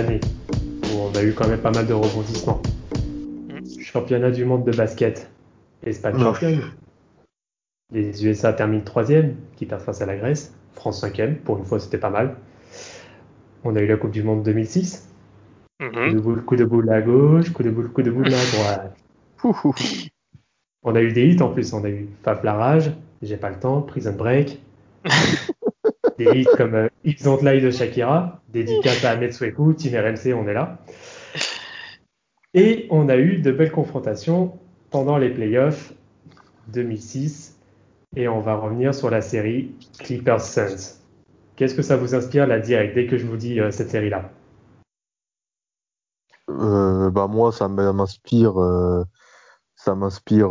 Année, où on a eu quand même pas mal de rebondissements. Championnat du monde de basket, Espagne championne. Les USA terminent troisième, qui perdent face à la Grèce. France cinquième, pour une fois c'était pas mal. On a eu la Coupe du Monde 2006. Coup de boule, coup de boule à gauche, coup de boule, coup de boule à droite. On a eu des hits en plus, on a eu Fab la rage, J'ai pas le temps, Prison Break. des hits comme euh, Don't Lie de Shakira, dédicace à Ahmed Swekou, Team RMC, on est là. Et on a eu de belles confrontations pendant les playoffs 2006 et on va revenir sur la série Clippers Suns. Qu'est-ce que ça vous inspire la direct dès que je vous dis euh, cette série-là? Euh, bah moi ça m'inspire euh, ça m'inspire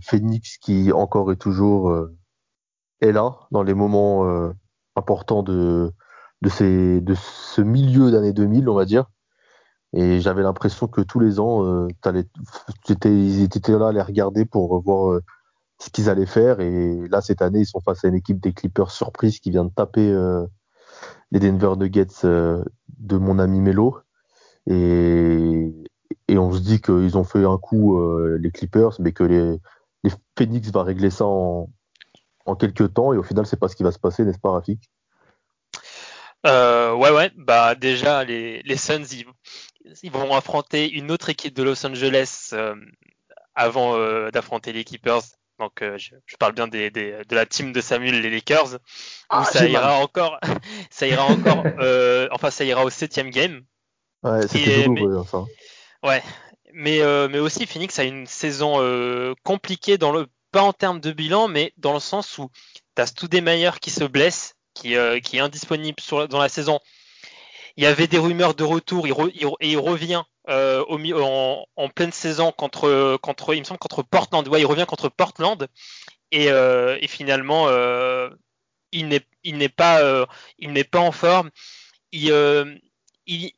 Phoenix qui encore et toujours est là dans les moments importants de de, ces, de ce milieu d'année 2000 on va dire et j'avais l'impression que tous les ans, euh, ils étaient là à les regarder pour voir euh, ce qu'ils allaient faire. Et là, cette année, ils sont face à une équipe des Clippers surprise qui vient de taper euh, les Denver Nuggets de mon ami Melo. Et, et on se dit qu'ils ont fait un coup, les Clippers, mais que les, les Phoenix va régler ça en, en quelques temps. Et au final, c'est pas ce qui va se passer, n'est-ce pas, Rafik? Euh, ouais, ouais. Bah déjà, les, les Suns, ils, ils vont affronter une autre équipe de Los Angeles euh, avant euh, d'affronter les Clippers. Donc euh, je, parle bien des, des, de la team de Samuel, les Lakers, ah, ça ira encore, ça ira encore, enfin ça ira au septième game. Ouais, c'était douloureux, enfin. Ouais, mais mais aussi Phoenix a une saison compliquée dans le pas en termes de bilan, mais dans le sens où tu as Stoudemire qui se blesse, qui, qui est indisponible sur, dans la saison il y avait des rumeurs de retour et il, revient euh, en, pleine saison contre, contre, il me semble contre Portland. Ouais, il revient contre Portland et, euh, finalement euh, il n'est il pas il n'est pas en forme. Il,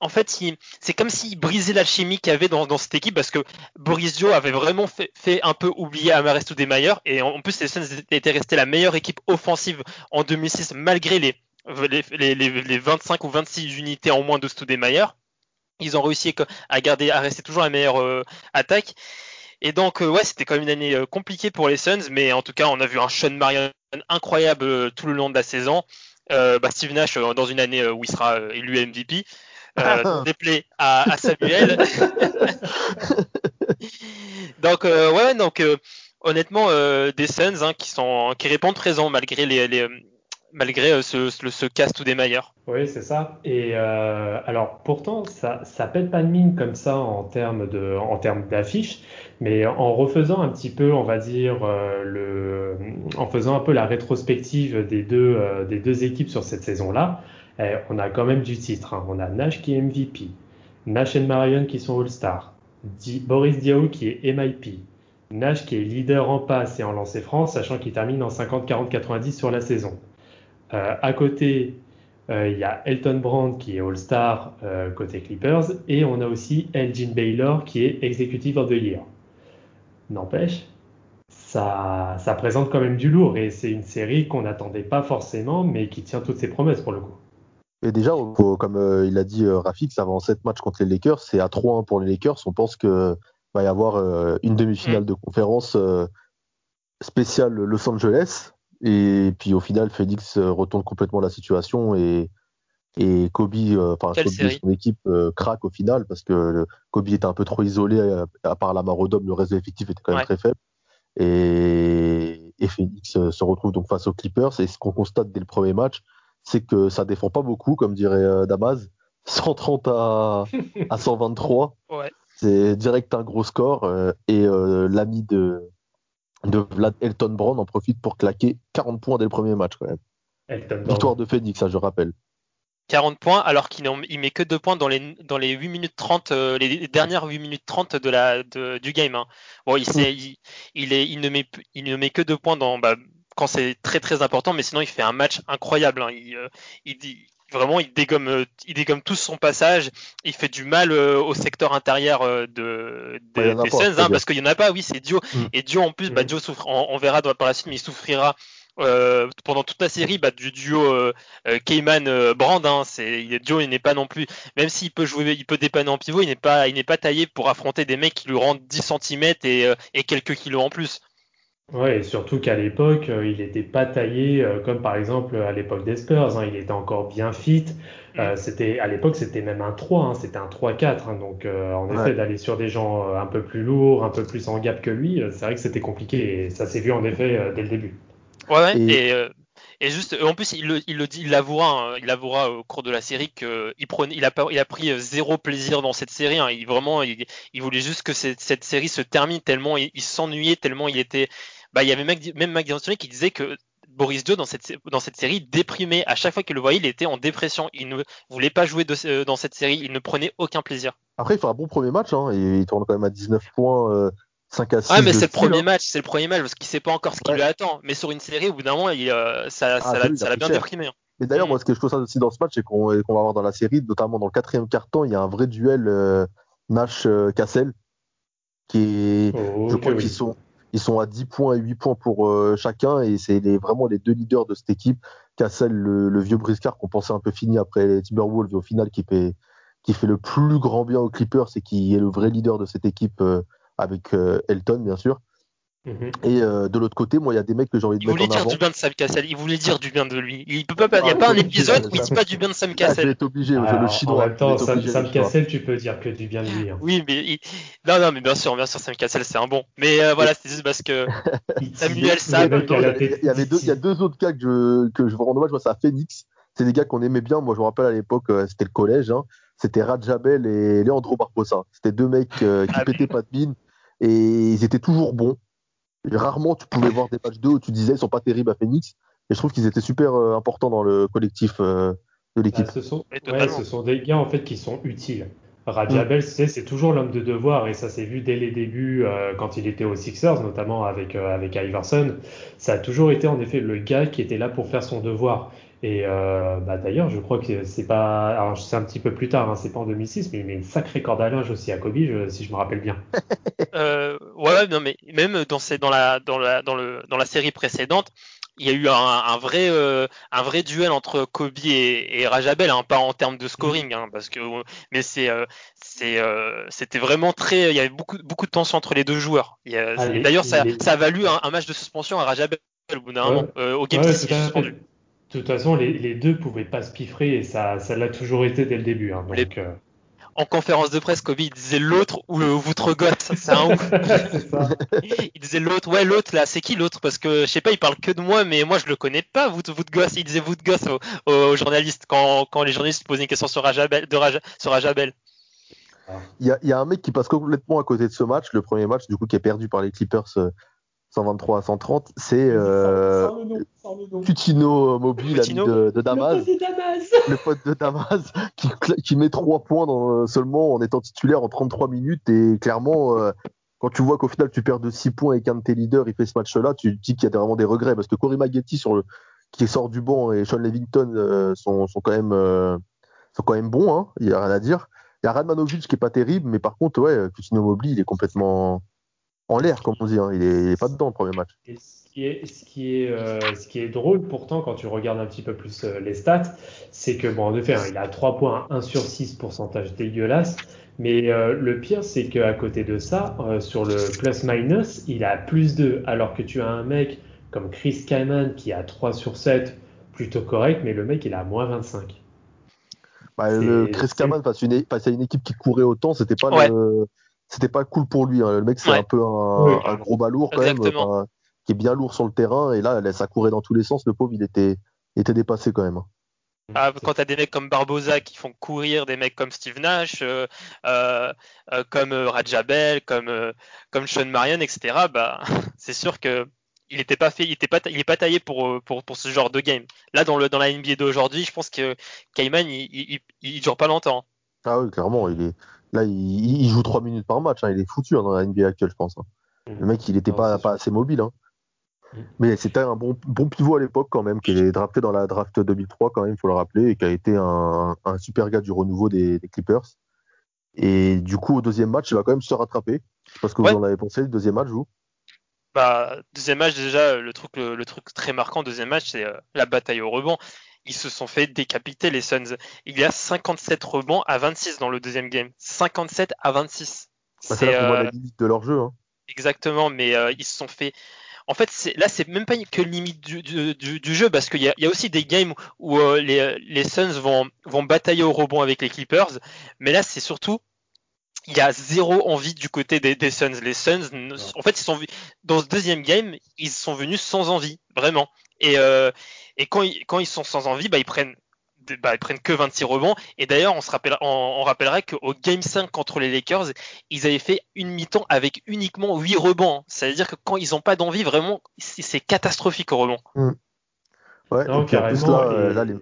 en fait, c'est comme s'il brisait l'alchimie qu'il y avait dans, cette équipe parce que Boris Dio avait vraiment fait, un peu oublier Amaresto Demeyer et en, plus les Suns étaient restés la meilleure équipe offensive en 2006 malgré les, 25 ou 26 unités en moins de Stoudemire. Ils ont réussi à garder, à rester toujours la meilleure euh, attaque. Et donc, euh, ouais, c'était quand même une année euh, compliquée pour les Suns, mais en tout cas, on a vu un Sean Marion incroyable tout le long de la saison. Bah, Steve Nash dans une année où il sera élu MVP. déplay à, à Samuel. donc, ouais, donc honnêtement, des Suns hein, qui sont qui répondent présent malgré les, les, malgré euh, ce, ce, casse tout des mailleurs. Oui, c'est ça. Et euh, alors pourtant, ça, ça pète pas de mine comme ça en termes de, en termes d'affiches, mais en refaisant un petit peu, on va dire euh, le, en faisant un peu la rétrospective des deux, des deux équipes sur cette saison-là, eh, on a quand même du titre. Hein. On a Nash qui est MVP, Nash et Marion qui sont All-Star, Boris Diaw qui est MIP, Nash qui est leader en passe et en lancer France, sachant qu'il termine en 50, 40, 90 sur la saison. Euh, à côté, euh, il y a Elton Brand qui est All-Star euh, côté Clippers et on a aussi Elgin Baylor qui est Executive of the Year. N'empêche, ça présente quand même du lourd et c'est une série qu'on n'attendait pas forcément mais qui tient toutes ses promesses pour le coup. Et déjà, comme il a dit Rafik, ça va en 7 matchs contre les Lakers, c'est à 3-1 pour les Lakers. On pense qu'il va y avoir une demi-finale mm. de conférence spéciale Los Angeles et puis au final, euh, retourne complètement la situation et, et Kobe, euh, enfin son équipe euh, craque au final parce que Kobe était un peu trop isolé à, part la Marodome, le reste de l'effectif était quand même très faible. Et, et Phoenix se retrouve donc face aux Clippers et ce qu'on constate dès le premier match, c'est que ça défend pas beaucoup, comme dirait Damas, 130 à, à 123. Ouais. C'est direct un gros score euh, et euh, l'ami de, de Vlad Elton Brown en profite pour claquer 40 points dès le premier match quand même. Elton. Victoire de Phoenix, ça je rappelle. 40 points alors qu'il il met que 2 points dans les, dans les 8 minutes 30, euh, les dernières 8 minutes 30 de la, de- du game. hein. Bon, il, s'est- il, il est, il, ne met, il ne met que 2 points dans, bah, quand c'est très très important, mais sinon il fait un match incroyable. hein. Il, euh, il dit, vraiment, il dégomme, euh, il dégomme tout son passage. Il fait du mal euh, au secteur intérieur euh, de, Ouais, des Suns, hein, parce qu'il y en a pas. Oui, c'est Dio. Mm. Et Dio en plus, bah, Mm. Dio souffre. On, on verra dans- par la suite, mais il souffrira. euh, pendant toute la série bah, du duo euh, euh, Brand hein, c'est il est- Joe il n'est pas non plus même s'il peut jouer il peut dépanner en pivot il n'est pas il n'est pas taillé pour affronter des mecs qui lui rendent 10 cm et, et quelques kilos en plus Ouais, et surtout qu'à l'époque, euh, il n'était pas taillé euh, comme par exemple à l'époque des Spurs. hein, il était encore bien fit. Euh, c'était à l'époque, c'était même un 3, hein, c'était un 3-4. hein, donc euh, en Ouais. effet, d'aller sur des gens euh, un peu plus lourds, un peu plus en gap que lui, euh, c'est vrai que c'était compliqué et ça s'est vu en effet euh, dès le début. ouais, Et- et, euh, et juste en plus il le, il le dit il l'avouera hein, il avouera au cours de la série que il prenait il a pas- il a pris euh, zéro plaisir dans cette série hein, il vraiment il, il voulait juste que cette, cette série se termine tellement il, il s'ennuyait tellement il était bah il y avait Mac- même Mac D'Antoni qui disait que Boris Dio dans cette dans cette série déprimé à chaque fois qu'il le voyait il était en dépression il ne voulait pas jouer de- euh, dans cette série il ne prenait aucun plaisir Après, il fait un bon premier match, hein, et il tourne quand même à 19 points, euh, 5 à 6. Ouais, mais c'est le premier hein. match, c'est le premier match parce qu'il sait pas encore ce qui Ouais. lui attend. Mais sur une série, au bout d'un moment, il, euh, ça, Ah, ça l'a ça bien cher. déprimé. hein. Mais d'ailleurs, Mm. moi, ce que je trouve ça aussi dans ce match, et qu'on va avoir dans la série, notamment dans le quatrième quart-temps, il y a un vrai duel euh, Nash-Cassel, qui est, Oh, je crois oui. qu'ils sont, ils sont à 10 points et 8 points pour euh, chacun, et c'est vraiment les deux leaders de cette équipe. Cassel, le, le vieux briscard qu'on pensait un peu fini après les Timberwolves, au final, qui fait, qui fait le plus grand bien aux Clippers, et qui est le vrai leader de cette équipe euh, avec euh, Elton, bien sûr. Mhm. Et euh, de l'autre côté, moi, il y a des mecs que j'ai envie de Il mettre voulait dire du bien de Sam Cassel, il voulait dire du bien de lui. Il peut pas, il y a Ah, pas un épisode où il ça. dit pas du bien de Sam Ah, je vais Cassel. être obligé, Alors, le chinois. en même temps, Sam, obligé, Sam. Cassel, tu peux dire que du bien de lui. hein. Oui, mais il... non, non, mais bien sûr, bien sûr, Sam Cassel, c'est un bon. Mais euh, voilà, c'est juste parce que Il- Samuel il- Sam, il y il avait deux, il y a deux autres cas que je, que je veux rendre hommage. Moi, c'est à Phoenix. C'est des gars qu'on aimait bien. Moi, je me rappelle à l'époque, euh, c'était le collège. hein. C'était Rajabel et Leandro Barbosa. C'était deux mecs euh, qui Ah, pétaient pas de mine et ils étaient toujours bons. Rarement, tu pouvais voir des matchs d'eux où tu disais ils sont pas terribles à Phoenix. Et je trouve qu'ils étaient super euh, importants dans le collectif euh, de l'équipe. Ah, ce, sont, Mais ouais, totalement. ce sont des gars en fait qui sont utiles. Rajabel, tu sais, c'est toujours l'homme de devoir et ça s'est vu dès les débuts euh, quand il était aux Sixers, notamment avec, euh, avec Iverson. Ça a toujours été en effet le gars qui était là pour faire son devoir. Et euh, bah, d'ailleurs, je crois que c'est pas, alors c'est un petit peu plus tard, hein, c'est pas en 2006, mais il met une sacrée corde à linge aussi à Kobe, je- si je me rappelle bien. Euh, ouais, ouais, non, mais même dans, ces, dans, la, dans, la, dans, le, dans la série précédente, il y a eu un, un vrai, euh, un vrai duel entre Kobe et, et Rajabel, hein, pas en termes de scoring, hein, parce que, mais c'est, euh, c'est, euh, c'était vraiment très, il y avait beaucoup, beaucoup de tension entre les deux joueurs. Ah, D'ailleurs, ça, a valu un, un match de suspension à Rajabel au bout d'un Ouais. moment, euh, au game Ouais, 6, tout à fait. suspendu. De toute façon, les, les deux pouvaient pas se piffrer et ça, ça l'a toujours été dès le début. hein, Les- euh, En conférence de presse, Kobe il disait l'autre ou le votre gosse, c'est un ouf. ça. Il disait l'autre, ouais l'autre là, c'est qui l'autre? Parce que je sais pas, il parle que de moi, mais moi je le connais pas, vous, vous de gosse. Il disait vous de gosse aux, aux journalistes quand, quand les journalistes posaient une question sur Rajabel, de Raja, sur Rajabel. Il y a, il y a un mec qui passe complètement à côté de ce match, le premier match, du coup, qui est perdu par les Clippers euh, 123 à 130. C'est euh, nom. Coutinho Mobile, ami de, de Damas. Le petit Damas. le pote de Damas qui, met 3 points dans, seulement en étant titulaire en 33 minutes et clairement euh, quand tu vois qu'au final tu perds de 6 points et qu'un de tes leaders il fait ce match là tu te dis qu'il y a vraiment des regrets parce que sur le, qui sort du banc et Sean Levington euh, sont, sont quand même euh, sont quand même bons hein, il y a rien à dire il y a Radmanovic qui est pas terrible mais par contre ouais Coutinho Mobile il est complètement en l'air comme on dit hein. il, est, il est pas dedans le premier match Et ce qui est, ce qui est, euh, ce qui est drôle pourtant quand tu regardes un petit peu plus euh, les stats, c'est que bon en effet, hein, il a 3 points, 1 sur 6 pourcentage dégueulasse. Mais euh, le pire, c'est qu'à côté de ça, euh, sur le plus-minus, il a plus 2, alors que tu as un mec comme Chris Kyman qui a 3 sur 7, plutôt correct, mais le mec il a moins 25. Bah, le Chris c'est- Kaman face à, une, face à une équipe qui courait autant, c'était pas Ouais. le- c'était pas cool pour lui. hein. Le mec, c'est Ouais. un peu un, Oui. un gros balourd quand même, enfin, qui est bien lourd sur le terrain. Et là, ça courait dans tous les sens. Le pauvre, il était, il était dépassé quand même. hein. Ah, quand tu as des mecs comme Barbosa qui font courir des mecs comme Steve Nash, euh, euh, euh comme euh, Rajabel, comme, euh, comme Sean Marion, etc., bah, c'est sûr que il n'était pas fait, il était pas, il est pas taillé pour, pour, pour, ce genre de game. Là, dans, le, dans la NBA d'aujourd'hui, je pense que Kaiman, il, il, il, dure pas longtemps. Ah oui, clairement, il est, là, il, il joue 3 minutes par match, hein, il est foutu hein, dans la NBA actuelle, je pense. Hein. Le mec, il n'était pas, pas assez mobile. Mm. Mais c'était un bon, bon pivot à l'époque quand même, qui est drafté dans la draft 2003 quand même, il faut le rappeler, et qui a été un, un super gars du renouveau des, des, Clippers. Et du coup, au deuxième match, il va quand même se rattraper. Je sais pas ce que ouais. vous en avez pensé, le deuxième match, vous? Bah, deuxième match, déjà, le truc, le, le truc très marquant, deuxième match, c'est euh, la bataille au rebond. Ils se sont fait décapiter, les Suns. Il y a 57 rebonds à 26 dans le deuxième game. 57 à 26. Bah, c'est là qu'on voit la limite de leur jeu. Hein. Exactement, mais euh, ils se sont fait en fait, là, c'est même pas que limite du, du, du jeu parce qu'il y, y a, aussi des games où euh, les, les Suns vont, vont batailler au rebond avec les Clippers, mais là, c'est surtout il y a zéro envie du côté des, des Suns. Les Suns, en fait, ils sont dans ce deuxième game, ils sont venus sans envie, vraiment. Et, euh, et quand, ils, quand ils sont sans envie, bah, ils prennent bah, ils prennent que 26 rebonds. Et d'ailleurs, on se rappelle, on, on rappellerait qu'au Game 5 contre les Lakers, ils avaient fait une mi-temps avec uniquement 8 rebonds. C'est-à-dire que quand ils n'ont pas d'envie, vraiment, c'est catastrophique au rebond. Mmh. Ouais, non, et puis en plus, là, euh, là les...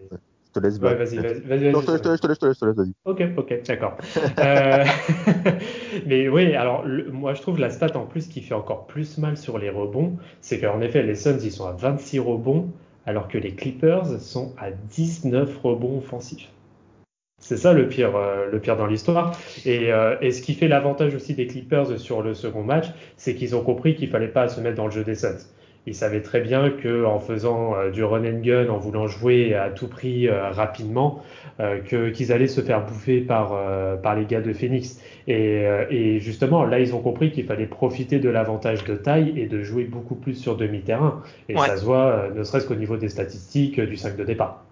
je te laisse. Ouais, vas-y, vas-y. Vas non, je te laisse, je te laisse, je te laisse, je te laisse, vas-y. Ok, ok, d'accord. euh... Mais oui, alors, le, moi, je trouve la stat en plus qui fait encore plus mal sur les rebonds, c'est qu'en effet, les Suns, ils sont à 26 rebonds alors que les Clippers sont à 19 rebonds offensifs. C'est ça le pire, euh, le pire dans l'histoire. Et, euh, et, ce qui fait l'avantage aussi des Clippers sur le second match, c'est qu'ils ont compris qu'il fallait pas se mettre dans le jeu des Suns. Ils savaient très bien que en faisant euh, du run and gun, en voulant jouer à tout prix euh, rapidement, euh, que qu'ils allaient se faire bouffer par par les gars de Phoenix. Et, et justement, là, ils ont compris qu'il fallait profiter de l'avantage de taille et de jouer beaucoup plus sur demi-terrain. Et ouais. ça se voit, ne serait-ce qu'au niveau des statistiques du 5 de départ.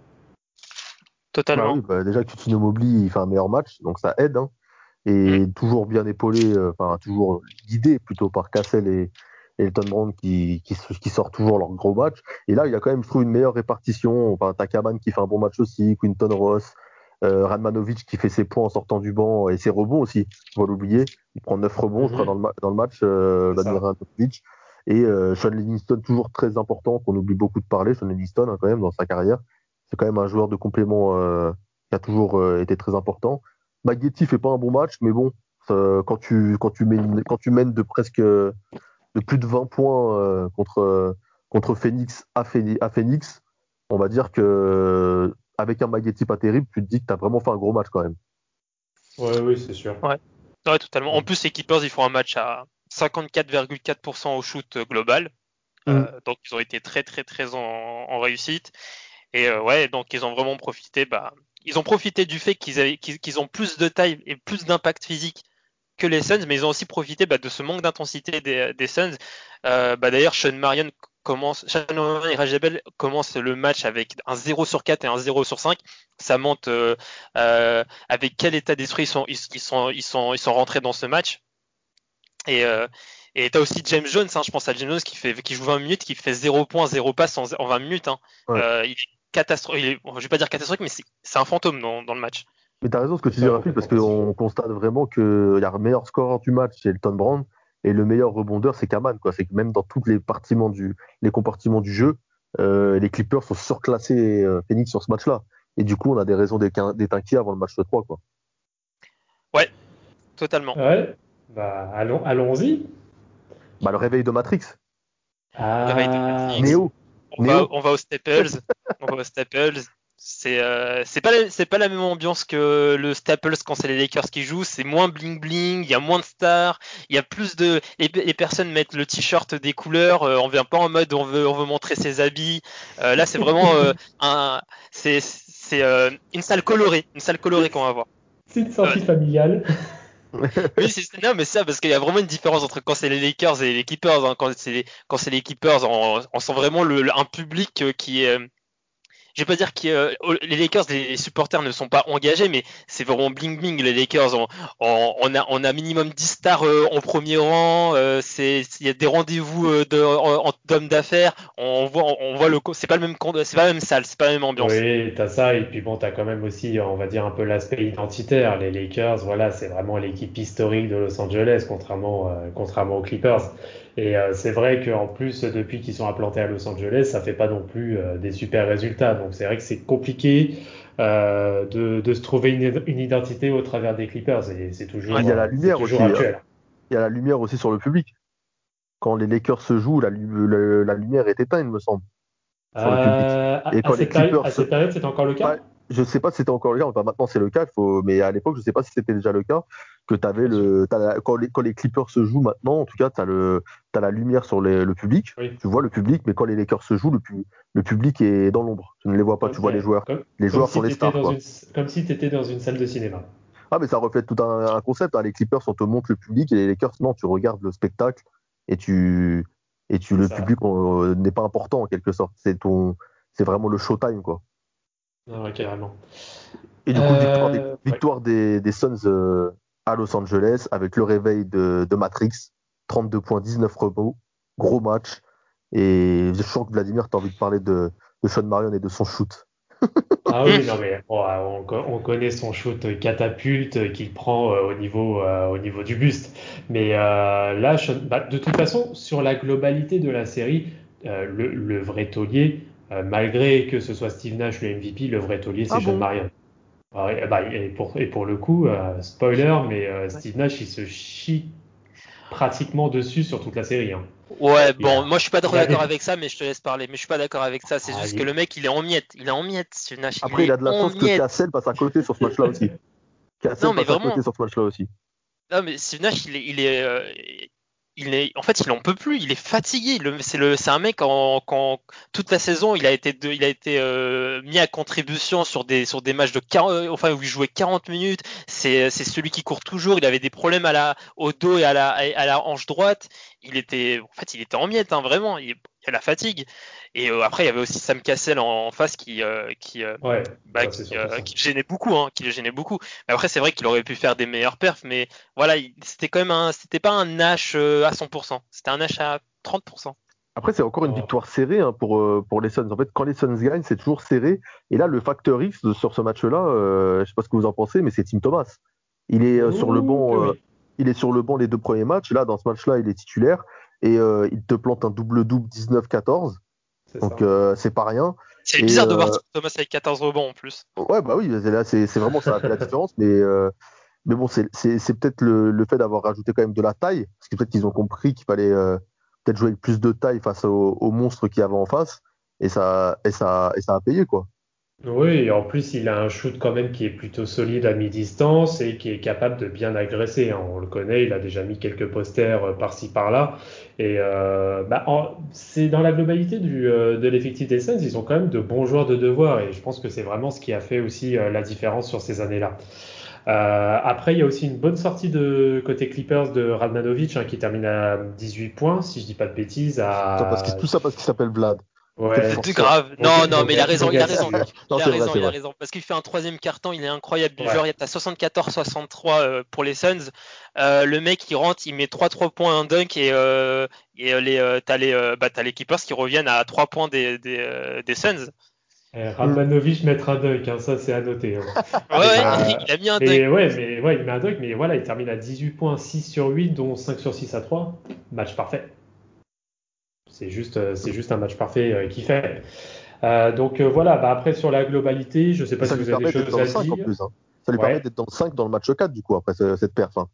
Totalement. Bah oui, bah déjà, Tutino Mobley, il fait un meilleur match, donc ça aide. Hein. Et mmh. toujours bien épaulé, enfin, toujours guidé plutôt par Cassel et, Elton Brand qui, qui, qui, sort toujours leur gros match. Et là, il y a quand même, je trouve, une meilleure répartition. Enfin, Takaman qui fait un bon match aussi, Quinton Ross, euh, Radmanovic qui fait ses points en sortant du banc et ses rebonds aussi. On va l'oublier. Il prend 9 rebonds, je crois, dans le, dans le match, euh, Radmanovic. Et euh, Sean Livingston, toujours très important, qu'on oublie beaucoup de parler. Sean Livingston, hein, quand même, dans sa carrière. C'est quand même un joueur de complément euh, qui a toujours été très important. Magnetti fait pas un bon match, mais bon, quand tu, quand tu mènes, quand tu mènes de presque de plus de 20 points euh, contre, contre Phoenix à, Phoenix, on va dire que avec un Magnetti pas terrible, tu te dis que tu as vraiment fait un gros match quand même. Ouais, oui, c'est sûr. Ouais. ouais. totalement. En plus, les Keepers, ils font un match à 54,4% au shoot global. Mm. Euh, donc, ils ont été très, très, très en, en réussite. Et euh, ouais, donc, ils ont vraiment profité. Bah, ils ont profité du fait qu'ils avaient, qu'ils ont plus de taille et plus d'impact physique que les Suns, mais ils ont aussi profité bah, de ce manque d'intensité des, des, Suns. Euh, bah, D'ailleurs, Sean Marion commence, Sean et Rajabel commencent le match avec un 0 sur 4 et un 0 sur 5. Ça monte euh, euh, avec quel état d'esprit ils sont, ils, ils, sont, ils, sont, ils sont rentrés dans ce match. Et et t'as aussi James Jones, hein, je pense à James Jones qui fait qui joue 20 minutes, qui fait 0 points, 0 passe en, en 20 minutes. Hein. Ouais. Il est catastrophique. Je vais pas dire catastrophique, mais c'est un fantôme dans, dans le match. Mais tu as raison ce que tu dis, Raphaël, parce qu'on constate vraiment qu'il y a le meilleur scoreur du match, c'est Elton Brand, et le meilleur rebondeur, c'est Kaman. C'est que même dans tous les, du, les compartiments du jeu, euh, les Clippers sont surclassés euh, Phoenix sur ce match-là. Et du coup, on a des raisons d'être inquiets avant le match de 3. Quoi. Ouais, totalement. Ouais, bah, allons, allons-y. Bah, le réveil de Matrix. Ah, le réveil de Matrix. Néo. On, Néo. Va, on va aux Staples. on va aux Staples c'est euh, c'est pas la, c'est pas la même ambiance que le Staples quand c'est les Lakers qui jouent c'est moins bling bling il y a moins de stars il y a plus de les, les personnes mettent le t-shirt des couleurs euh, on vient pas en mode on veut on veut montrer ses habits euh, là c'est vraiment euh, un c'est c'est euh, une salle colorée une salle colorée qu'on va voir c'est une sortie familiale oui, c'est non, mais ça parce qu'il y a vraiment une différence entre quand c'est les Lakers et les Clippers. Hein. Quand c'est les, quand c'est les Clippers, on, on sent vraiment le, un public qui est je vais pas dire que euh, les Lakers, les supporters ne sont pas engagés, mais c'est vraiment bling bling les Lakers. On, a, minimum 10 stars euh, en premier rang. Euh, il y a des rendez-vous d'hommes d'affaires. On voit, c'est pas le même, c'est pas la même salle, c'est pas la même ambiance. Oui, t'as ça et puis bon, t'as quand même aussi, on va dire un peu l'aspect identitaire. Les Lakers, voilà, c'est vraiment l'équipe historique de Los Angeles, contrairement aux Clippers. Et euh, c'est vrai qu'en plus, depuis qu'ils sont implantés à Los Angeles, ça fait pas non plus euh, des super résultats. Donc c'est vrai que c'est compliqué euh, de, de, se trouver une, une, identité au travers des Clippers. Et c'est toujours, il y a la lumière aussi. Hein. Il y a la lumière aussi sur le public. Quand les Lakers se jouent, la, la, lumière est éteinte, il me semble. Sur le public. Et quand à, les Clippers, à cette période, c'était encore le cas? Je sais pas si c'était encore le cas. maintenant, c'est le cas. Faut... Mais à l'époque, je sais pas si c'était déjà le cas que tu avais le. quand, les, quand, les, Clippers se jouent maintenant, en tout cas, tu as, as, la lumière sur les, le public. Tu vois le public, mais quand les Lakers se jouent, le, le public est dans l'ombre. Tu ne les vois pas, tu vois les joueurs. les joueurs sont les stars. comme si tu étais dans une salle de cinéma. Ah, mais ça reflète tout un, concept. Hein. Les Clippers, on te montre le public et les Lakers, non, tu regardes le spectacle et tu. Et tu, le public n'est pas important en quelque sorte. C'est ton, c'est vraiment le showtime quoi. Ah carrément. Et du coup, victoire, des, euh, victoire des, des, Suns euh, à Los Angeles avec le réveil de, de Matrix, 32 points, 19 rebonds, gros match. Et je sens que Vladimir, tu as envie de parler de, de Sean Marion et de son shoot. ah oui, non mais oh, on, connaît son shoot catapulte qu'il prend euh, au niveau euh, au niveau du buste. Mais euh, là, bah, de toute façon, sur la globalité de la série, le, le, vrai taulier, malgré que ce soit Steve Nash le MVP, le vrai taulier, c'est ah Sean Marion. Ah bah, et, pour, et, pour, le coup, euh, spoiler, mais euh, Steve Nash, il se chie pratiquement dessus sur toute la série. Hein. Ouais, bon, moi je suis pas d'accord avec ça, mais je te laisse parler. Mais je suis pas d'accord avec ça. C'est ah, juste que le mec, il est en miettes. Il est en miettes, Steve Nash. Après, il, a de la chance que Cassel passe à côté sur ce match-là aussi. Cassel passe à côté sur ce match-là aussi. Non, mais Steve Nash, il est, il est, euh, il est, en fait, il en peut plus. Il est fatigué. C'est le, c'est un mec en, quand toute la saison, il a été, il a été euh, mis à contribution sur des, sur des matchs de 40, euh, enfin où il jouait 40 minutes. C'est, c'est celui qui court toujours. Il avait des problèmes à la, au dos et à la, à la hanche droite. Il était, en fait, il était en miettes, hein, vraiment. Il, il a la fatigue. Et euh, après, il y avait aussi Sam Cassell en, face qui, euh, qui, euh, bah, qui, qui, gênait beaucoup, hein, qui le gênait beaucoup. Mais après, c'est vrai qu'il aurait pu faire des meilleurs perfs, mais voilà, c'était quand même un, c'était pas un Nash à 100%, c'était un Nash à 30%. Après, c'est encore une victoire serrée hein, pour, pour les Suns. En fait, quand les Suns gagnent, c'est toujours serré. Et là, le facteur X sur ce match-là, euh, je sais pas ce que vous en pensez, mais c'est Tim Thomas. Il est sur le banc. Il est sur le banc les deux premiers matchs. Là, dans ce match-là, il est titulaire et il te plante un double-double 19-14. Donc euh, c'est pas rien. C'est bizarre de voir euh, Thomas avec 14 rebonds en plus. Ouais, bah oui, là c'est vraiment ça a fait la différence, mais euh, mais bon, c'est peut-être le, le, fait d'avoir rajouté quand même de la taille, parce que peut-être qu'ils ont compris qu'il fallait peut-être jouer avec plus de taille face aux, aux monstres qu'il y avait en face, et ça et ça et ça a payé quoi. Oui, et en plus, il a un shoot quand même qui est plutôt solide à mi-distance et qui est capable de bien agresser. Hein. On le connaît, il a déjà mis quelques posters euh, par-ci par-là. Et euh, bah, c'est dans la globalité du, euh, de l'effectif des Suns, ils ont quand même de bons joueurs de devoir. Et je pense que c'est vraiment ce qui a fait aussi euh, la différence sur ces années-là. Euh, après, il y a aussi une bonne sortie de côté Clippers de Radmanovic hein, qui termine à 18 points, si je dis pas de bêtises. À... Tout, ça parce tout ça parce qu'il s'appelle Vlad. Ouais, c'est grave. Non, non, mais il a raison, il a raison. Il a raison, il a raison. Parce qu'il fait un troisième carton, il est incroyable du genre. Il est à 74-63 pour les Suns. Euh, le mec, il rentre, il met 3-3 points en dunk et, euh, et euh, les, euh, t'as les, euh, bah, t'as les Keepers qui reviennent à 3 points des, des, des Suns. Eh, Radmanovic mettre un dunk, hein, ça c'est à noter. Hein. ouais, ouais, il a mis un dunk. Ouais, mais ouais, il met un dunk, mais voilà, il termine à 18 points, 6 sur 8, dont 5 sur 6 à 3. Match parfait. C'est juste, euh, c'est juste un match parfait euh, qu'il fait. Euh, donc voilà, bah après sur la globalité, je ne sais pas si vous avez des choses à dire. Plus, hein. Ça lui permet d'être dans le 5 dans le match 4 du coup après cette perf. Hein.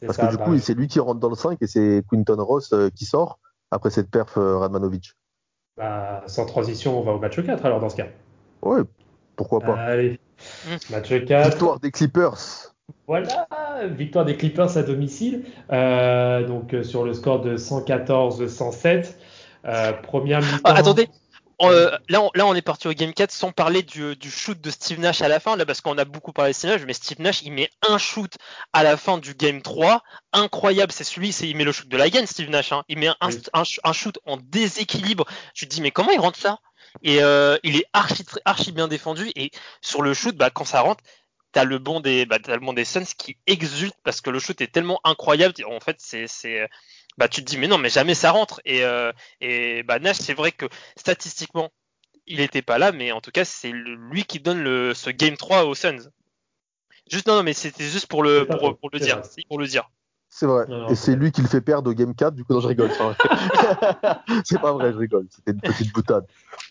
Parce que du coup, c'est lui qui rentre dans le 5 et c'est Quinton Ross qui sort après cette perf Radmanovic. Bah, sans transition, on va au match 4 alors dans ce cas. Ouais, pourquoi pas. Allez, match 4. Victoire des Clippers. Voilà, victoire des Clippers à domicile, euh, donc euh, sur le score de 114-107. Euh, première mi-temps. Ah, attendez, euh, là, on, là, on est parti au Game 4 sans parler du, du, shoot de Steve Nash à la fin, là, parce qu'on a beaucoup parlé de Steve Nash, mais Steve Nash, il met un shoot à la fin du Game 3. Incroyable, c'est celui, c'est, il met le shoot de la gagne, Steve Nash. Hein. Il met un, un, un, shoot en déséquilibre. Je te dis, mais comment il rentre ça? Et euh, il est archi, archi bien défendu. Et sur le shoot, bah, quand ça rentre, t'as le bon des, bah, t'as le bon des Suns qui exulte parce que le shoot est tellement incroyable. En fait, c'est, c'est, bah tu te dis mais non mais jamais ça rentre et euh, et bah Nash c'est vrai que statistiquement il était pas là mais en tout cas c'est lui qui donne le ce game 3 aux Suns. Juste non, non mais c'était juste pour le pour, pour, le dire, pour le dire. C'est vrai. et c'est lui qui le fait perdre au Game 4, du coup, non, je rigole. c'est pas vrai, je rigole. C'était une petite boutade.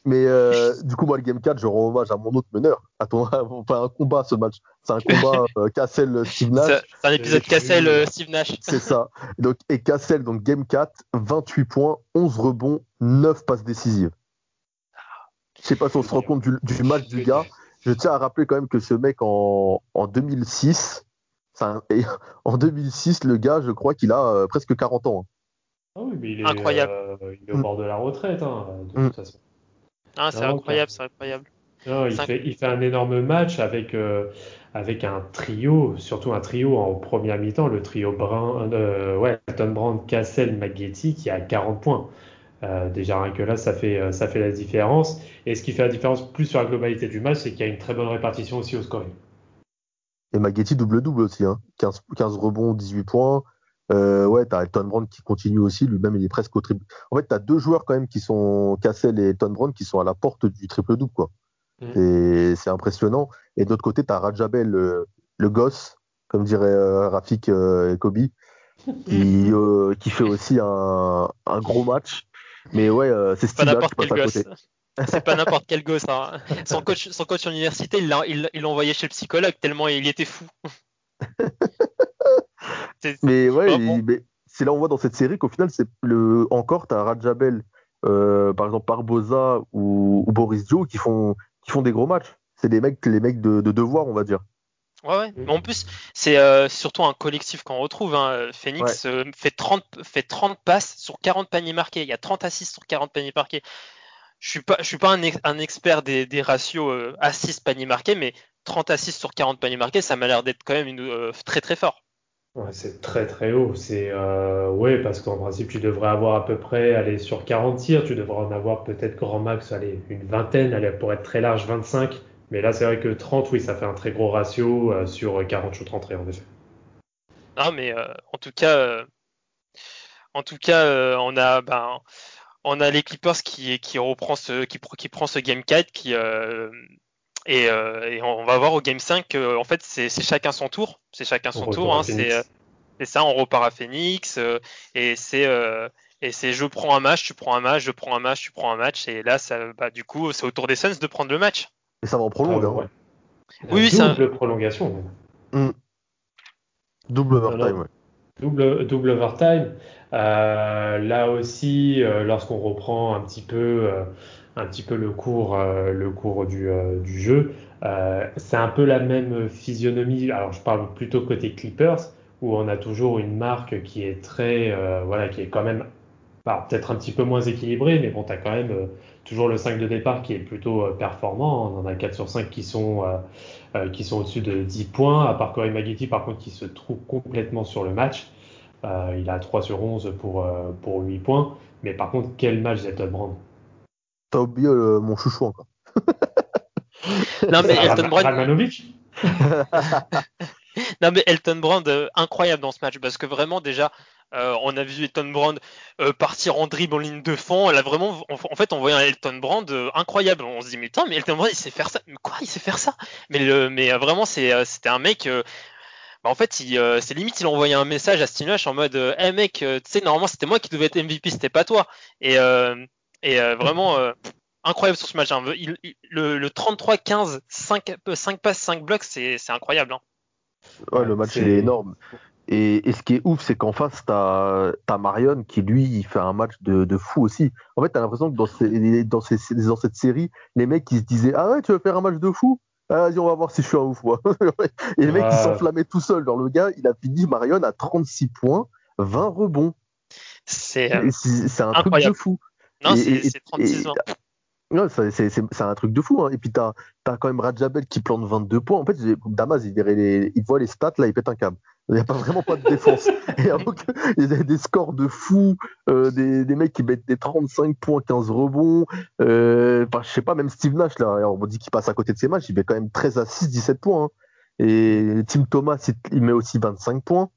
Mais euh, du coup, moi, le Game 4, je rends hommage à mon autre meneur. Attends, enfin, un combat ce match. C'est un combat euh, Cassel-Steve Nash. C'est un épisode Cassel-Steve euh, Nash. C'est ça. Donc, et Cassel, donc Game 4, 28 points, 11 rebonds, 9 passes décisives. Je sais pas si on se rend compte du, du match du gars. Je tiens à rappeler quand même que ce mec en, en 2006, et en 2006, le gars, je crois qu'il a euh, presque 40 ans. Hein. Ah oui, mais il est, incroyable. Euh, il est au mm. bord de la retraite, hein, de mm. toute façon. Ah, c'est incroyable, c'est incroyable. Non, il, fait, il, fait, un énorme match avec, euh, avec un trio, surtout un trio en première mi-temps, le trio Brun, euh, ouais, Tom Brand, Cassel, McGetty, qui a 40 points. Euh, déjà rien que là, ça fait, ça fait la différence. Et ce qui fait la différence plus sur la globalité du match, c'est qu'il y a une très bonne répartition aussi au scoring. Et Maggetti double-double aussi, hein. 15, 15 rebonds, 18 points. Euh, ouais, t'as Elton Brand qui continue aussi, lui-même il est presque au triple. En fait, t'as deux joueurs quand même qui sont Cassel et Elton Brand qui sont à la porte du triple-double, quoi. Mmh. C'est impressionnant. Et de l'autre côté, t'as Rajabel, le, le, gosse, comme dirait euh, Rafik euh, et Kobe, qui, euh, qui fait aussi un, un, gros match. Mais ouais, euh, c'est Steve Nash qui passe à côté. C'est pas n'importe quel gosse. Hein. Son coach, son coach en université, il l'a il, envoyé chez le psychologue tellement il était fou. mais ouais, c'est là on voit dans cette série qu'au final, c'est le encore t'as Rajabel, euh, par exemple Barbosa ou, ou, Boris Dio qui font qui font des gros matchs. C'est des mecs, les mecs de, de, devoir, on va dire. Ouais, ouais. Mais en plus, c'est euh, surtout un collectif qu'on retrouve. Hein. Phoenix euh, fait, 30, fait 30 passes sur 40 paniers marqués. Il y a 30 assists sur 40 paniers marqués je suis pas, je suis pas un, un expert des, des ratios euh, assists paniers marqués, mais 30 assists sur 40 paniers marqués, ça m'a l'air d'être quand même une, euh, très très fort. Ouais, c'est très très haut. C'est euh, ouais parce qu'en principe tu devrais avoir à peu près aller sur 40 tirs, tu devrais en avoir peut-être grand max allez, une vingtaine, allez, pour être très large 25. Mais là c'est vrai que 30 oui ça fait un très gros ratio euh, sur 40 shoots rentrés en effet. Non mais en tout cas en tout cas on a ben on a les Clippers qui, qui reprend ce qui, qui prend ce game 4 qui euh, et, euh, et, on va voir au game 5 euh, en fait c'est chacun son tour. C'est chacun son tour hein, c'est ça on repart à Phoenix et c'est et c'est je prends un match tu prends un match je prends un match tu prends un match et là ça bah, du coup c'est au tour des Suns de prendre le match. Et ça va en prolonge hein. oui c'est double prolongation mmh. double overtime ouais. double double overtime là aussi, euh, lorsqu'on reprend un petit peu, euh, un petit peu le cours, le cours du, jeu, c'est un peu la même physionomie. Alors, je parle plutôt côté Clippers, où on a toujours une marque qui est très, voilà, qui est quand même peut-être un petit peu moins équilibrée, mais bon, tu as quand même toujours le 5 de départ qui est plutôt performant. On en a 4 sur 5 qui sont, qui sont au-dessus de 10 points, à part Corey par contre, qui se trouve complètement sur le match. Euh, il a 3 sur 11 pour, euh, pour 8 points. Mais par contre, quel match Elton Brand? T'as oublié euh, mon chouchou encore. non, mais Elton Brand. non, mais Elton Brand, incroyable dans ce match parce que vraiment, déjà, on a vu Elton Brand partir en dribble en ligne de fond. Elle a vraiment, en, fait, on voyait un Elton Brand incroyable. On se dit, mais putain, mais Elton Brand, il sait faire ça. Mais quoi, il sait faire ça? Mais, le, mais vraiment, c'était un mec bah, en fait, euh, c'est limite, il envoyait un message à Steve Nash en mode, euh, hey mec, euh, tu sais, normalement c'était moi qui devais être MVP, c'était pas toi. Et, et vraiment incroyable sur ce match. Hein. le, 33-15, 5, 5 passes, 5 blocs, c'est incroyable. Hein. Ouais, le match est... est énorme. Et, et, ce qui est ouf, c'est qu'en face, t'as as Marion qui, lui, il fait un match de, de fou aussi. En fait, t'as l'impression que dans, ces, dans, ces, dans cette série, les mecs, ils se disaient Ah ouais, tu veux faire un match de fou? Ah, vas-y, on va voir si je suis un ouf, moi. et le mec, il s'enflammait tout seul. Genre, le gars, il a fini Marion à 36 points, 20 rebonds. C'est un truc de fou. Non, c'est 36 ans. Ouais, c'est- un truc de fou. Hein. Et puis, t'as as quand même Rajabel qui plante 22 points. En fait, Damas, il, les, il voit les stats, là, il pète un câble. Il n'y a pas vraiment pas de défense. Et il y a des scores de fou, euh, des, des mecs qui mettent des 35 points, 15 rebonds. Euh, Enfin, je sais pas, même Steve Nash, là, alors, on dit qu'il passe à côté de ses matchs, il met quand même 13 à 6, 17 points. hein. Et Tim Thomas, il, il met aussi 25 points.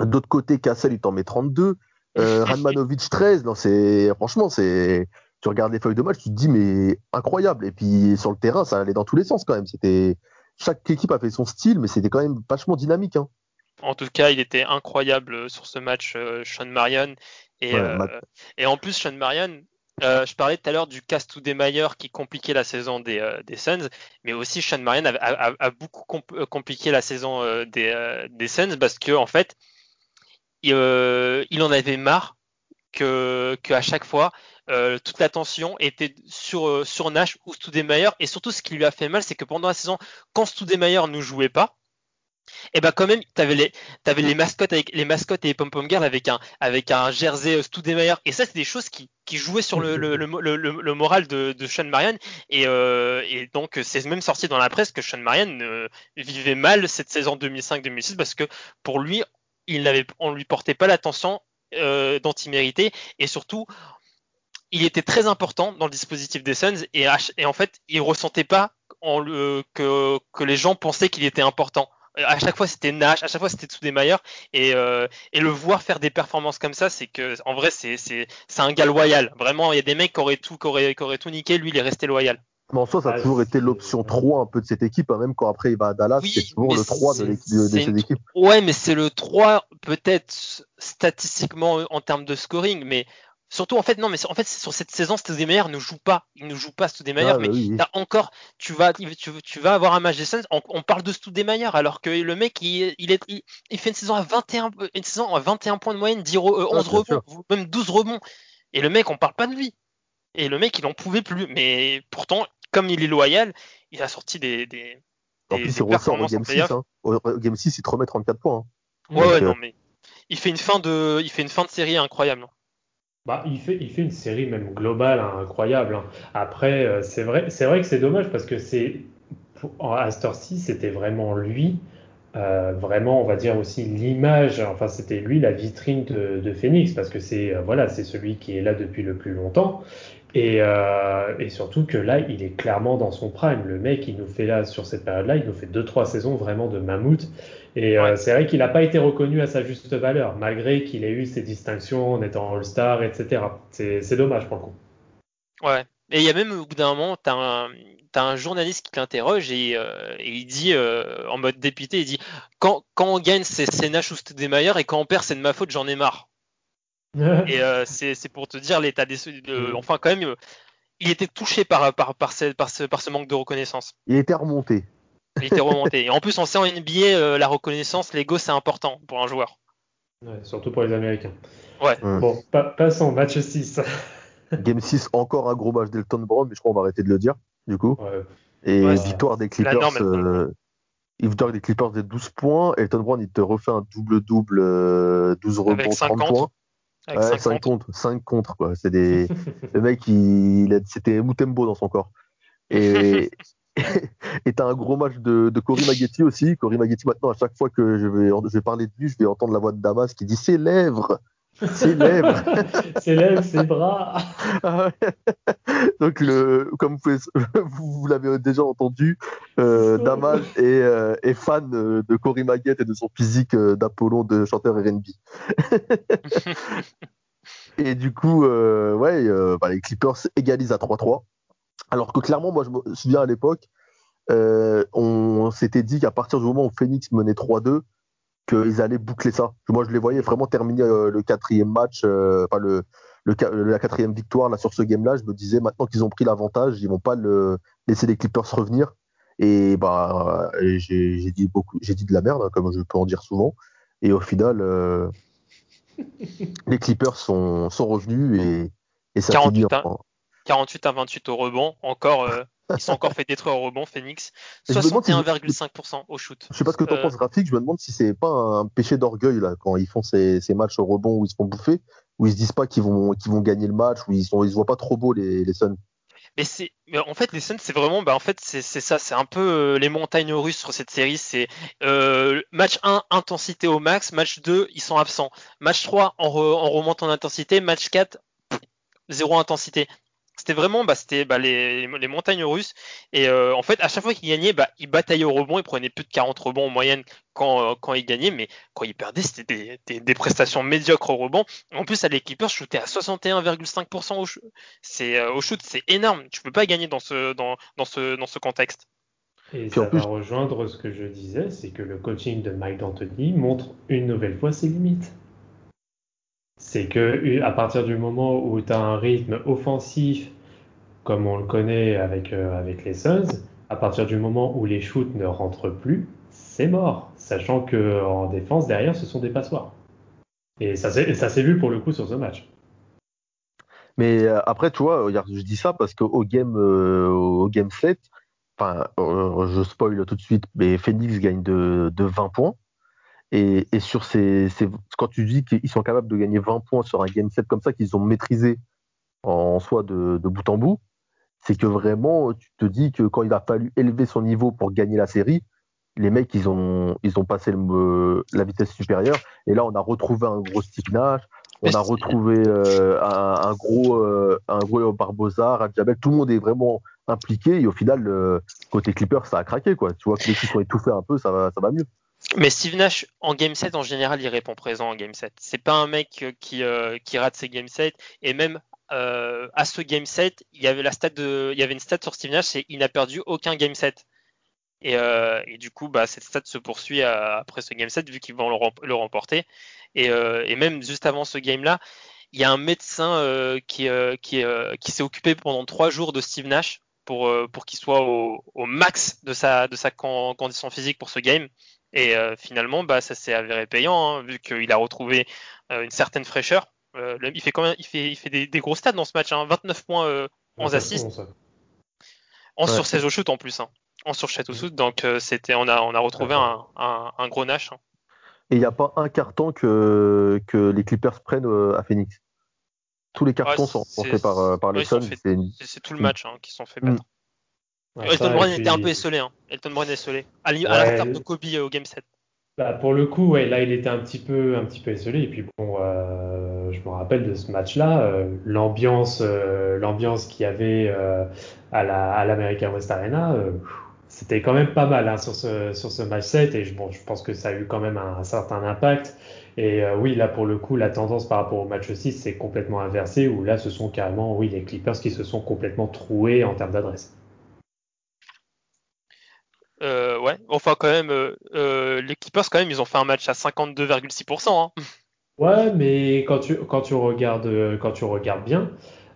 D'autre côté, Cassel, il t'en met 32. Euh, Radmanovic, 13. Non, c'est, franchement, c'est, tu regardes les feuilles de match, tu te dis, mais incroyable. Et puis, sur le terrain, ça allait dans tous les sens quand même. C'était, chaque équipe a fait son style, mais c'était quand même vachement dynamique. Hein. En tout cas, il était incroyable sur ce match, euh, Sean Marion. Et, Ouais, euh, Matt- et en plus, Sean Marion, euh, je parlais tout à l'heure du Castou des Mailleurs qui compliquait la saison des, euh, des Suns, mais aussi Sean Marion a, a- beaucoup compl- euh, compliqué la saison euh, des, euh, des Suns parce que en fait, il, euh, il en avait marre que, que à chaque fois, euh, toute l'attention était sur, euh, sur Nash ou Stoudemire. Et surtout, ce qui lui a fait mal, c'est que pendant la saison, quand Stoudemire ne jouait pas, et ben quand même, t'avais les, t'avais les mascottes avec les mascottes et les pom pom girls avec un, avec un jersey euh, Stoudemire. Et ça, c'est des choses qui, jouaient sur le, moral de, de Sean Marion. Et, donc, c'est même sorti dans la presse que Sean Marion vivait mal cette saison 2005-2006 parce que pour lui, il n'avait, on lui portait pas l'attention dont il méritait. Et surtout, il était très important dans le dispositif des Suns et, en fait, il ressentait pas en le- que, que les gens pensaient qu'il était important. À chaque fois, c'était Nash, à chaque fois, c'était Tsudemaier. Et, euh, et le voir faire des performances comme ça, c'est que, en vrai, c'est, un gars loyal. Vraiment, il y a des mecs qui auraient tout, qui auraient, qui auraient tout niqué. Lui, il est resté loyal. Mais en soi, ça a Ah, toujours été l'option 3 un peu de cette équipe, hein, même quand après il va à Dallas, Oui, c'est toujours le 3 de l'équipe de, cette une- équipe. Ouais, mais c'est le 3, peut-être statistiquement en termes de scoring, mais surtout, en fait, non, mais en fait, sur cette saison, Stoudemaier ne joue pas. Il ne joue pas Stoudemaier, Ah, mais bah oui, encore, tu vas, tu, tu vas avoir un match des Suns, on, on parle de Stoudemaier, alors que le mec, il, il, est, il, il fait une saison à 21, une saison à 21 points de moyenne, 10 re- euh, Ah, 11 rebonds, même 12 rebonds. Et le mec, on parle pas de lui. Et le mec, il en pouvait plus. Mais pourtant, comme il est loyal, il a sorti des, des, En des- plus, il ressort au Game 6. playoff. Hein. Au Game 6, il te remet 34 points. hein. Ouais, ouais, euh, non, mais il fait une fin de, il fait une fin de série incroyable. Bah, il fait, il fait une série même globale hein, incroyable. hein. Après, euh, c'est vrai, c'est vrai que c'est dommage parce que c'est à cette heure-ci, c'était vraiment lui, euh, vraiment, on va dire aussi l'image. Enfin, c'était lui la vitrine de, Phoenix parce que c'est euh, voilà, c'est celui qui est là depuis le plus longtemps. Et, et surtout que là, il est clairement dans son prime. Le mec, il nous fait là, sur cette période-là, il nous fait deux, trois saisons vraiment de mammouth. Et euh, c'est vrai qu'il n'a pas été reconnu à sa juste valeur, malgré qu'il ait eu ses distinctions en étant All-Star, etc. C'est c'est dommage pour le coup. Ouais. Et il y a même au bout d'un moment, t'as un, t'as un journaliste qui l'interroge et, euh, et il dit euh, en mode dépité, il dit quand, quand on gagne c'est ou Stoudemaier et quand on perd c'est de ma faute, j'en ai marre. Et euh, c'est c'est pour te dire l'état des de- enfin quand même il était touché par par par ce, par ce par ce manque de reconnaissance. Il était remonté. Il était remonté. Et en plus on sait en NBA euh, la reconnaissance, l'ego c'est important pour un joueur. Ouais, surtout pour les Américains. Ouais. Bon, pa- passons, match 6. Game 6, encore un gros match d'Elton Brown, mais je crois qu'on va arrêter de le dire, du coup. Ouais. Et Ouais, victoire des la Clippers. euh, victoire des Clippers des 12 points. Elton Brown, il te refait un double-double, euh, 12 Avec rebonds, 5 30 contre. points. Avec Ouais, 5 5 contre. contre, 5 contre, quoi. C'est des, le mec, il, il a- c'était Mutembo dans son corps. Et, et t'as un gros match de, de Cory Maggetti aussi. Cory Maggetti, maintenant, à chaque fois que je vais, je vais parler de lui, je vais entendre la voix de Damas qui dit ses lèvres, ses lèvres. ses lèvres, ses bras. Ah. Donc, le, comme vous, pouvez- vous, vous l'avez déjà entendu, euh, Damas est, euh, est fan euh, de Cory Maguette et de son physique euh, d'Apollon de chanteur RB. et du coup, euh, ouais, euh, bah, les Clippers égalisent à 3-3. Alors que clairement, moi, je me souviens à l'époque, euh, on s'était dit qu'à partir du moment où Phoenix menait 3-2, qu'ils allaient boucler ça. Moi, je les voyais vraiment terminer euh, le quatrième match, euh, enfin le, le, ca- la quatrième victoire là sur ce game-là. Je me disais maintenant qu'ils ont pris l'avantage, ils vont pas le, laisser les Clippers revenir. Et bah, j'ai dit beaucoup, j'ai dit de la merde, hein, comme je peux en dire souvent. Et au final, euh, les Clippers sont, sont revenus et, et ça 48 finit en- 48 à 28 au rebond, encore euh, ils sont encore fait détruire au rebond Phoenix, Et je me demande si- 61,5% au shoot. Je sais pas ce que tu en Euh, penses, Rafik. Je me demande si c'est pas un péché d'orgueil là quand ils font ces, ces matchs au rebond où ils se font bouffer, où ils se disent pas qu'ils vont qu'ils vont gagner le match, où ils sont ils se voient pas trop beaux les, les Suns. Mais c'est, en fait, les Suns, c'est vraiment, bah, en fait, c'est ça, c'est un peu euh, les montagnes russes sur cette série. C'est euh, match 1, intensité au max. Match 2, ils sont absents. Match 3, on, remonte en intensité. Match 4, zéro intensité c'était vraiment bah, c'était bah, les, les, montagnes russes. Et euh, en fait à chaque fois qu'ils gagnaient bah, ils bataillaient au rebond ils prenaient plus de 40 rebonds en moyenne quand, euh, quand ils gagnaient mais quand ils perdaient c'était des, des, prestations médiocres au rebond. En plus à l'équipeur shootait à 61,5% au, c'est, euh, au shoot c'est énorme. Tu peux pas gagner dans ce, dans, dans ce, dans ce contexte. Et ça va rejoindre ce que je disais c'est que le coaching de Mike D'Antoni montre une nouvelle fois ses limites. C'est que à partir du moment où tu as un rythme offensif comme on le connaît avec, euh, avec les Suns, à partir du moment où les shoots ne rentrent plus, c'est mort, sachant que en défense derrière ce sont des passoires. Et ça s'est vu pour le coup sur ce match. Mais euh, après, tu vois, je dis ça parce qu'au game, euh, au game 7, enfin, je spoil tout de suite, mais Phoenix gagne de, de 20 points. Et, sur ces, quand tu dis qu'ils sont capables de gagner 20 points sur un game set comme ça, qu'ils ont maîtrisé en soi de, bout en bout, c'est que vraiment, tu te dis que quand il a fallu élever son niveau pour gagner la série, les mecs, ils ont, ils ont passé la vitesse supérieure. Et là, on a retrouvé un gros Steve on a retrouvé euh, un, gros, euh, un gros Barbosa. Tout le monde est vraiment impliqué. Et au final, côté Clipper, ça a craqué. Quoi. Tu vois que les qui sont étouffés un peu, ça va, ça va mieux. Mais Steve Nash, en game set, en général, il répond présent en game set. C'est pas un mec euh, qui, euh, qui rate ses game set. Et même euh, à ce game set, il y avait la stat de, il y avait une stat sur Steve Nash, c'est il n'a perdu aucun game set. Et, et, du coup, bah, cette stat se poursuit après ce game set vu qu'ils vont le, remporter. Et, même juste avant ce game-là, il y a un médecin qui, s'est occupé pendant trois jours de Steve Nash pour, qu'il soit au, max de sa, condition physique pour ce game. Et euh, finalement, bah, ça s'est avéré payant, hein, vu qu'il a retrouvé euh, une certaine fraîcheur. Euh, il fait quand même, il fait, il fait des, gros stats dans ce match, hein, 29 points, 11 assists, en sur 16 au shoot en plus, hein, en sur 7 au shoot. Donc c'était, on a, on a retrouvé un, un, gros Nash. Hein. Et il n'y a pas un carton que, que les Clippers prennent à Phoenix? Tous les cartons sont, faits par, par les Suns. C'est tout le match qui sont faits battre. Elton Brand était un peu esselé. Hein. Elton Brand esselé. À l'instar de Kobe euh, au Game 7. Bah, pour le coup, ouais, là, il était un petit peu, un petit peu esselé. Et puis, bon, euh, je me rappelle de ce match-là, euh, l'ambiance, euh, l'ambiance qu'il y avait euh, à la, à l'American West Arena, c'était quand même pas mal hein, sur ce, sur ce match 7. Et je, bon, je pense que ça a eu quand même un, un certain impact. Et oui, là, pour le coup, la tendance par rapport au match 6, c'est complètement inversé. Où là, ce sont carrément, oui, les Clippers qui se sont complètement troués en termes d'adresse. Euh, ouais, enfin quand même, euh, euh, les Clippers quand même, ils ont fait un match à 52,6%. Hein. Ouais, mais quand tu quand tu regardes quand tu regardes bien,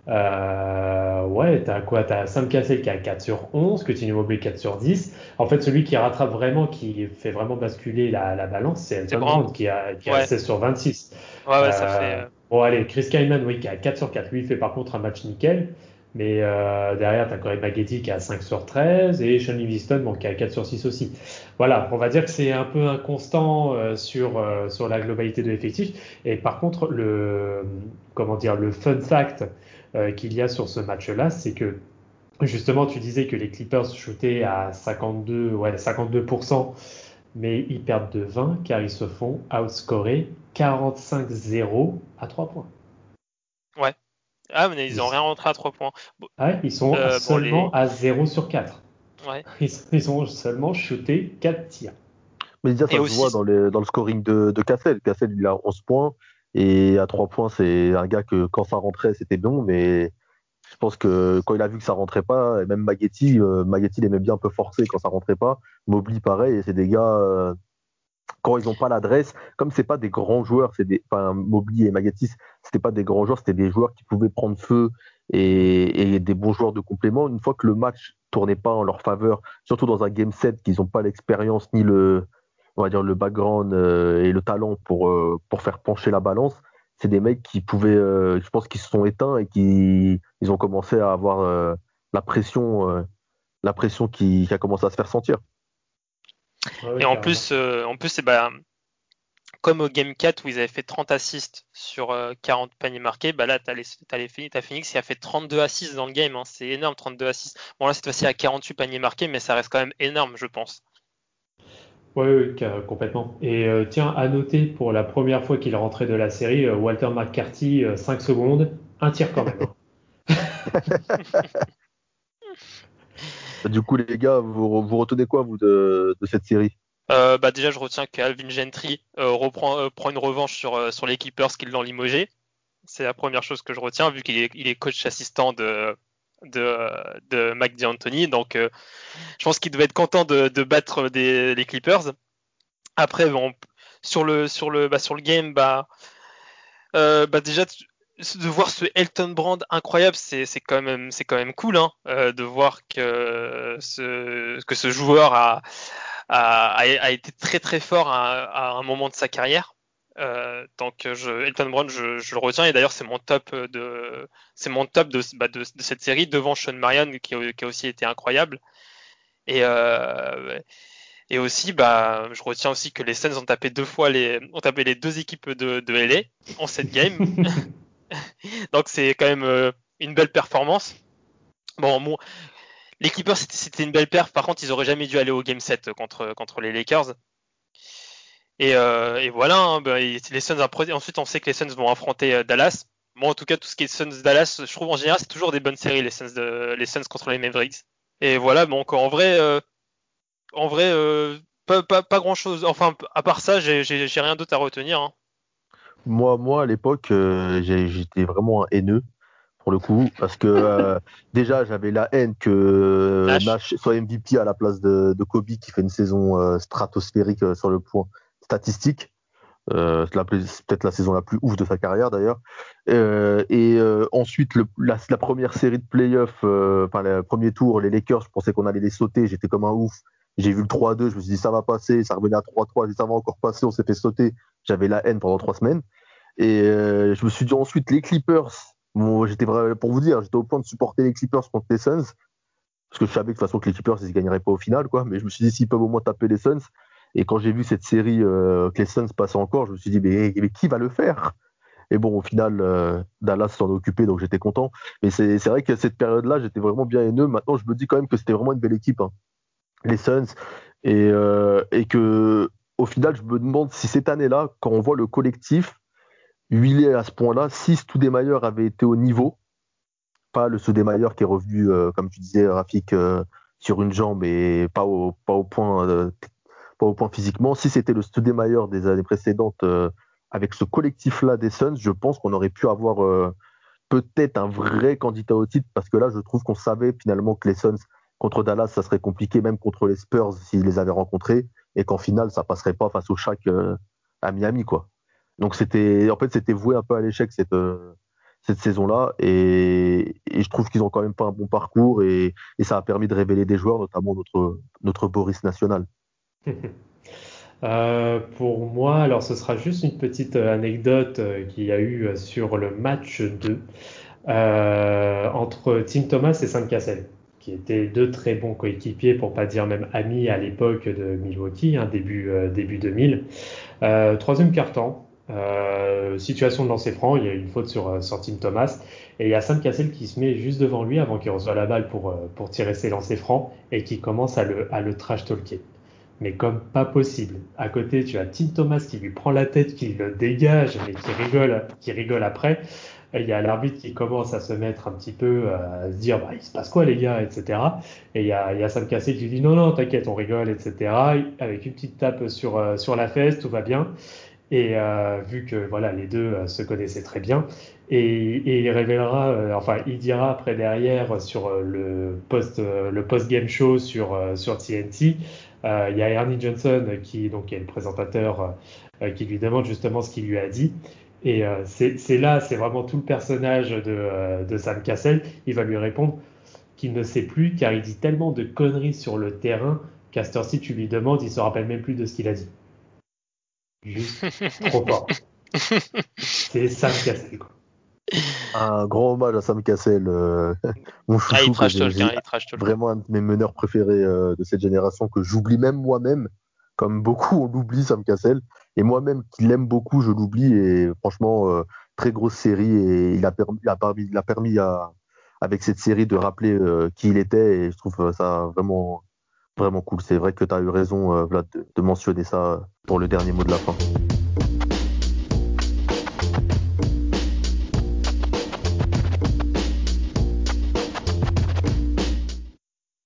euh, ouais, t'as quoi? T'as Sam Cassell qui a 4 sur 11, que tu Mobley 4 sur 10. En fait, celui qui rattrape vraiment, qui fait vraiment basculer la, la balance, c'est Elton Brand qui a, qui a 16 sur 26. Ouais, ouais, ça fait. Bon, allez, Chris Kyman, oui, qui a 4 sur 4. Lui, il fait par contre un match nickel. Mais euh, derrière, tu as Maggetti qui a 5 sur 13 et Sean Livingston bon, qui a 4 sur 6 aussi. Voilà, on va dire que c'est un peu inconstant euh, sur, euh, sur la globalité de l'effectif. Et par contre, le, comment dire, le fun fact euh, qu'il y a sur ce match-là, c'est que justement, tu disais que les Clippers shootaient à 52, ouais, 52%, mais ils perdent de 20 car ils se font outscorer 45-0 à 3 points. Ouais, ah, mais ils n'ont rien rentré à 3 points. Ah ils sont euh, seulement à 0 sur 4. Ouais. Ils, ont seulement shooté 4 tirs. Mais déjà, ça se voit dans, dans, le scoring de, de Cassel. Cassel, il a 11 points. Et à 3 points, c'est un gars que quand ça rentrait, c'était bon. Mais je pense que quand il a vu que ça rentrait pas, même Maggetti, euh, Maggetti, il aimait bien un peu forcer quand ça rentrait pas. Mobley, pareil. Et c'est des gars. Euh, quand ils n'ont pas l'adresse, comme c'est pas des grands joueurs, c'est des, enfin, Mobley et Magatis, c'était pas des grands joueurs, c'était des joueurs qui pouvaient prendre feu et, des bons joueurs de complément. Une fois que le match tournait pas en leur faveur, surtout dans un game set qu'ils n'ont pas l'expérience ni le, background euh, et le talent pour euh, pour faire pencher la balance, c'est des mecs qui pouvaient, euh, je pense, qu'ils se sont éteints et qui ils ont commencé à avoir la pression, la pression qui a commencé à se faire sentir et en plus, euh, en plus, c'est bah, comme au Game 4 où ils avaient fait 30 assists sur 40 paniers marqués, bah là, tu as, les Phoenix qui a fait 32 assists dans le game. Hein. C'est énorme, 32 assists. Bon, là, cette fois-ci, à 48 paniers marqués, mais ça reste quand même énorme, je pense. Oui, complètement. Et tiens, à noter, pour la première fois qu'il est rentré de la série, Walter McCarthy, 5 secondes, un tir quand même. Du coup, les gars, vous, retenez quoi, vous, de, cette série? Euh, bah déjà, je retiens qu'Alvin Gentry euh, euh, prend une revanche sur, sur les Keepers qui l'ont limogé. C'est la première chose que je retiens, vu qu'il est, coach assistant de, de, de D'Antoni. Donc, je pense qu'il devait être content de, battre les Clippers. Après, bah, sur le game, bah, bah déjà, de voir ce Elton Brand incroyable, c'est quand même cool hein, euh, de voir que ce joueur a été très très fort à, un moment de sa carrière. Euh, donc Elton Brand, je, le retiens. Et d'ailleurs c'est mon top de bah, cette série devant Sean Marion qui, a aussi été incroyable. Et euh, aussi bah je retiens aussi que les Suns ont tapé deux fois les deux équipes de LA en cette game Donc c'est quand même euh, une belle performance. Bon, bon les Clippers c'était une belle perf. Par contre, ils auraient jamais dû aller au game 7 contre contre les Lakers. Et, euh, et voilà. Hein, bah, les Suns ensuite on sait que les Suns vont affronter euh, Dallas. Bon, en tout cas, tout ce qui est Suns Dallas, je trouve en général c'est toujours des bonnes séries les Suns de, contre les Mavericks. Et voilà. Bon, en vrai, en vrai, pas, pas, pas, grand chose. Enfin, à part ça, j'ai rien d'autre à retenir. Hein. Moi, moi à l'époque, euh, j'étais vraiment un haineux pour le coup, parce que euh, déjà j'avais la haine que Nash. soit MVP à la place de, de, Kobe qui fait une saison euh, stratosphérique sur le point statistique. Euh, c'est peut-être la saison la plus ouf de sa carrière d'ailleurs. et ensuite, le, la, la, première série de playoffs, enfin le premier tour, les Lakers, je pensais qu'on allait les sauter, j'étais comme un ouf. J'ai vu le 3-2, je me suis dit ça va passer, ça revenait à 3-3, j'ai dit ça va encore passer, on s'est fait sauter. J'avais la haine pendant trois semaines. Et euh, je me suis dit ensuite les Clippers. Bon, j'étais pour vous dire, j'étais au point de supporter les Clippers contre les Suns parce que je savais de toute façon que les Clippers ils gagneraient pas au final quoi. Mais je me suis dit s'ils peuvent au moins taper les Suns. Et quand j'ai vu cette série euh, que les Suns passaient encore, je me suis dit mais, qui va le faire? Et bon au final euh, Dallas s'en est occupé donc j'étais content. Mais c'est vrai que cette période-là j'étais vraiment bien haineux. Maintenant je me dis quand même que c'était vraiment une belle équipe hein. les Suns et, et que au final je me demande si cette année-là quand on voit le collectif huilé à ce point-là. Si Stoudemaier avait été au niveau, pas le Stoudemaier qui est revenu, euh, comme tu disais, Rafik, euh, sur une jambe et pas au, point, euh, pas au point physiquement. Si c'était le Stoudemaier des années précédentes, avec ce collectif-là des Suns, je pense qu'on aurait pu avoir peut-être un vrai candidat au titre, parce que là, je trouve qu'on savait finalement que les Suns contre Dallas, ça serait compliqué, même contre les Spurs s'ils les avaient rencontrés, et qu'en finale, ça passerait pas face au Shaq à Miami, quoi. Donc c'était, en fait, c'était voué un peu à l'échec cette euh, cette saison-là, et, je trouve qu'ils ont quand même pas un bon parcours, et, ça a permis de révéler des joueurs, notamment notre notre Boris national. Euh, pour moi, alors ce sera juste une petite anecdote euh, qu'il y a eu sur le match 2 entre Tim Thomas et Sam Cassel, qui étaient deux très bons coéquipiers, pour pas dire même amis à l'époque de Milwaukee, hein, début, début 2000. troisième quart-temps, euh, situation de lancer franc, il y a une faute sur, euh, sur Tim Thomas. Et il y a Sam Cassel qui se met juste devant lui avant qu'il reçoive la balle pour, euh, pour tirer ses lancers francs et qui commence à le, à le trash talker. Mais comme pas possible. À côté, tu as Tim Thomas qui lui prend la tête, qui le dégage, mais qui rigole, qui rigole après. Il y a l'arbitre qui commence à se mettre un petit peu à se dire bah, il se passe quoi les gars, etc. Et il y a, il y a Sam Cassel qui dit non, non, t'inquiète, on rigole, etc. Avec une petite tape sur, sur la fesse, tout va bien. Et euh, vu que voilà, les deux euh, se connaissaient très bien, et, et il révélera, euh, enfin, il dira après derrière sur le post le post game show sur sur TNT, il y a Ernie Johnson qui donc est le présentateur qui lui demande justement ce qu'il lui a dit. Et c'est là, c'est vraiment tout le personnage de, de Sam Cassell. Il va lui répondre qu'il ne sait plus car il dit tellement de conneries sur le terrain qu'à si tu lui demandes, il se rappelle même plus de ce qu'il a dit. Juste trop fort. C'est Sam Cassel, quoi. Un grand hommage à Sam Cassel, euh, mon chouchou, ah, il trash talk, vraiment un de mes meneurs préférés euh, de cette génération que j'oublie même moi-même, comme beaucoup on l'oublie Sam Cassel. et moi-même qui l'aime beaucoup, je l'oublie. Et franchement, très grosse série et il a permis, avec cette série de rappeler qui il était et je trouve ça vraiment vraiment cool. C'est vrai que tu as eu raison, Vlad, de, mentionner ça pour le dernier mot de la fin.